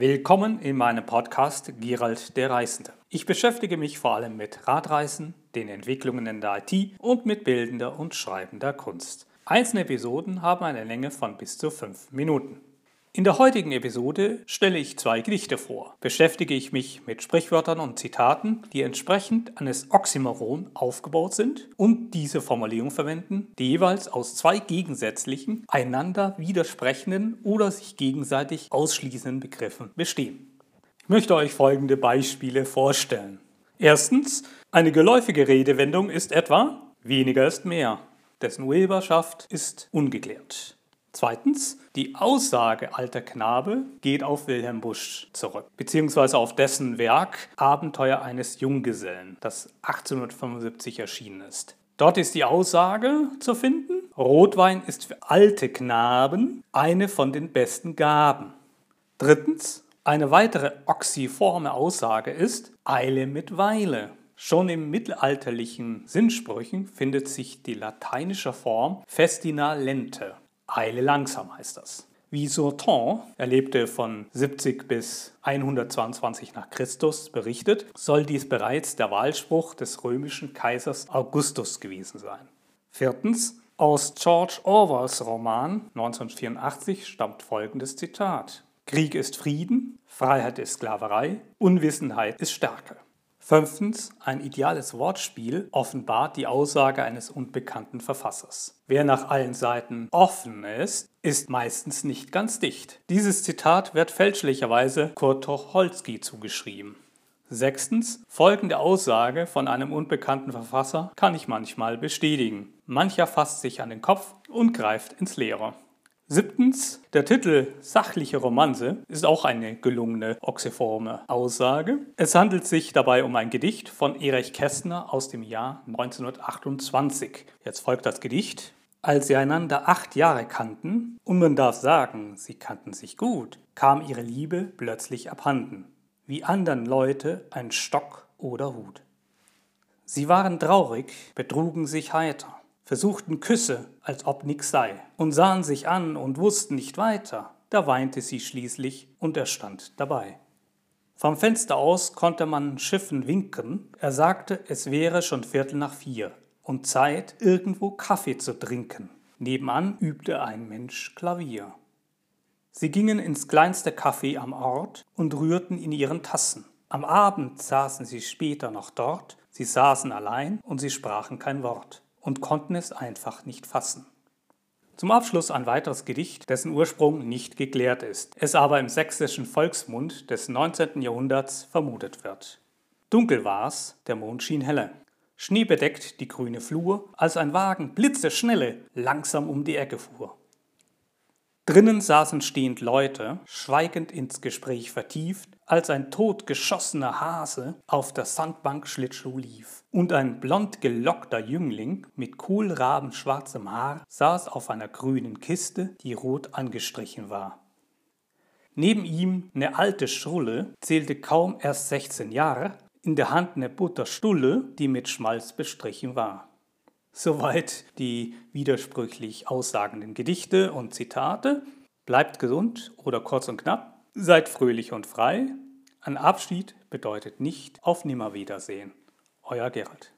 Willkommen in meinem Podcast Gerald der Reisende. Ich beschäftige mich vor allem mit Radreisen, den Entwicklungen in der IT und mit bildender und schreibender Kunst. Einzelne Episoden haben eine Länge von bis zu fünf Minuten. In der heutigen Episode stelle ich zwei Gedichte vor. Beschäftige ich mich mit Sprichwörtern und Zitaten, die entsprechend eines Oxymoron aufgebaut sind und diese Formulierung verwenden, die jeweils aus zwei gegensätzlichen, einander widersprechenden oder sich gegenseitig ausschließenden Begriffen bestehen. Ich möchte euch folgende Beispiele vorstellen. Erstens, eine geläufige Redewendung ist etwa weniger ist mehr, dessen Urheberschaft ist ungeklärt. Zweitens, die Aussage alter Knabe geht auf Wilhelm Busch zurück, beziehungsweise auf dessen Werk Abenteuer eines Junggesellen, das 1875 erschienen ist. Dort ist die Aussage zu finden, Rotwein ist für alte Knaben eine von den besten Gaben. Drittens, eine weitere oxyforme Aussage ist Eile mit Weile. Schon im mittelalterlichen Sinnsprüchen findet sich die lateinische Form Festina lente, Eile langsam heißt das. Wie Sauton, er lebte von 70 bis 122 nach Christus, berichtet, soll dies bereits der Wahlspruch des römischen Kaisers Augustus gewesen sein. Viertens, aus George Orwells Roman 1984 stammt folgendes Zitat. Krieg ist Frieden, Freiheit ist Sklaverei, Unwissenheit ist Stärke. Fünftens, ein ideales Wortspiel offenbart die Aussage eines unbekannten Verfassers. Wer nach allen Seiten offen ist, ist meistens nicht ganz dicht. Dieses Zitat wird fälschlicherweise Kurt Tucholsky zugeschrieben. Sechstens, folgende Aussage von einem unbekannten Verfasser kann ich manchmal bestätigen. Mancher fasst sich an den Kopf und greift ins Leere. Siebtens, der Titel Sachliche Romanze ist auch eine gelungene oxyforme Aussage. Es handelt sich dabei um ein Gedicht von Erich Kästner aus dem Jahr 1928. Jetzt folgt das Gedicht. Als sie einander acht Jahre kannten, und man darf sagen, sie kannten sich gut, kam ihre Liebe plötzlich abhanden, wie andern Leute ein Stock oder Hut. Sie waren traurig, betrugen sich heiter, versuchten Küsse, als ob nix sei, und sahen sich an und wussten nicht weiter. Da weinte sie schließlich und er stand dabei. Vom Fenster aus konnte man Schiffen winken. Er sagte, es wäre schon Viertel nach vier und Zeit, irgendwo Kaffee zu trinken. Nebenan übte ein Mensch Klavier. Sie gingen ins kleinste Café am Ort und rührten in ihren Tassen. Am Abend saßen sie später noch dort, sie saßen allein und sie sprachen kein Wort und konnten es einfach nicht fassen. Zum Abschluss ein weiteres Gedicht, dessen Ursprung nicht geklärt ist, es aber im sächsischen Volksmund des 19. Jahrhunderts vermutet wird. Dunkel war's, der Mond schien helle. Schnee bedeckt die grüne Flur, als ein Wagen blitzeschnelle langsam um die Ecke fuhr. Drinnen saßen stehend Leute, schweigend ins Gespräch vertieft, als ein totgeschossener Hase auf der Sandbank Schlittschuh lief. Und ein blond gelockter Jüngling mit kohlrabenschwarzem Haar saß auf einer grünen Kiste, die rot angestrichen war. Neben ihm ne alte Schrulle, zählte kaum erst 16 Jahre, in der Hand ne Butterstulle, die mit Schmalz bestrichen war. Soweit die widersprüchlich aussagenden Gedichte und Zitate. Bleibt gesund oder kurz und knapp. Seid fröhlich und frei. Ein Abschied bedeutet nicht auf Nimmerwiedersehen. Euer Gerald.